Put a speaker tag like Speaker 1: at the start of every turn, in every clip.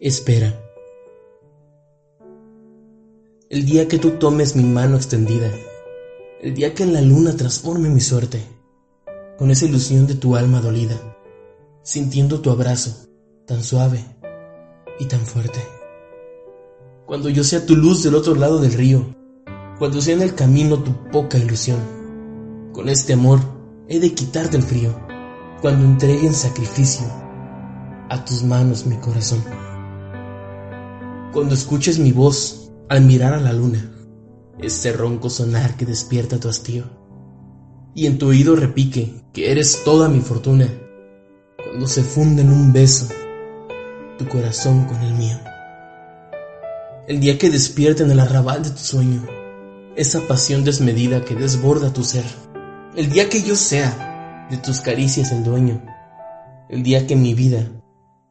Speaker 1: Espera. El día que tú tomes mi mano extendida, el día que la luna transforme mi suerte, con esa ilusión de tu alma dolida, sintiendo tu abrazo tan suave y tan fuerte. Cuando yo sea tu luz del otro lado del río, cuando sea en el camino tu poca ilusión, con este amor he de quitarte el frío, cuando entregue en sacrificio a tus manos mi corazón cuando escuches mi voz al mirar a la luna, este ronco sonar que despierta tu hastío, y en tu oído repique que eres toda mi fortuna, cuando se funde en un beso tu corazón con el mío. El día que despierte en el arrabal de tu sueño, esa pasión desmedida que desborda tu ser, el día que yo sea de tus caricias el dueño, el día que mi vida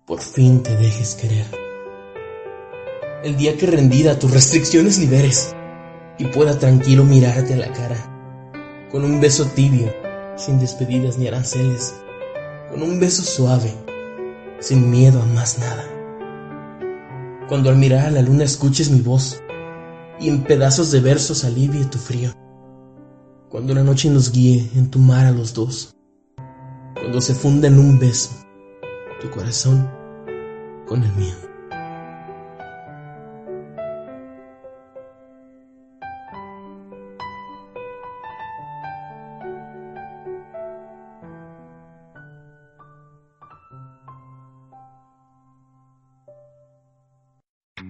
Speaker 1: por fin te dejes querer el día que rendida tus restricciones liberes y pueda tranquilo mirarte a la cara, con un beso tibio, sin despedidas ni aranceles, con un beso suave, sin miedo a más nada. Cuando al mirar a la luna escuches mi voz y en pedazos de versos alivie tu frío. Cuando la noche nos guíe en tu mar a los dos. Cuando se funda en un beso tu corazón con el mío.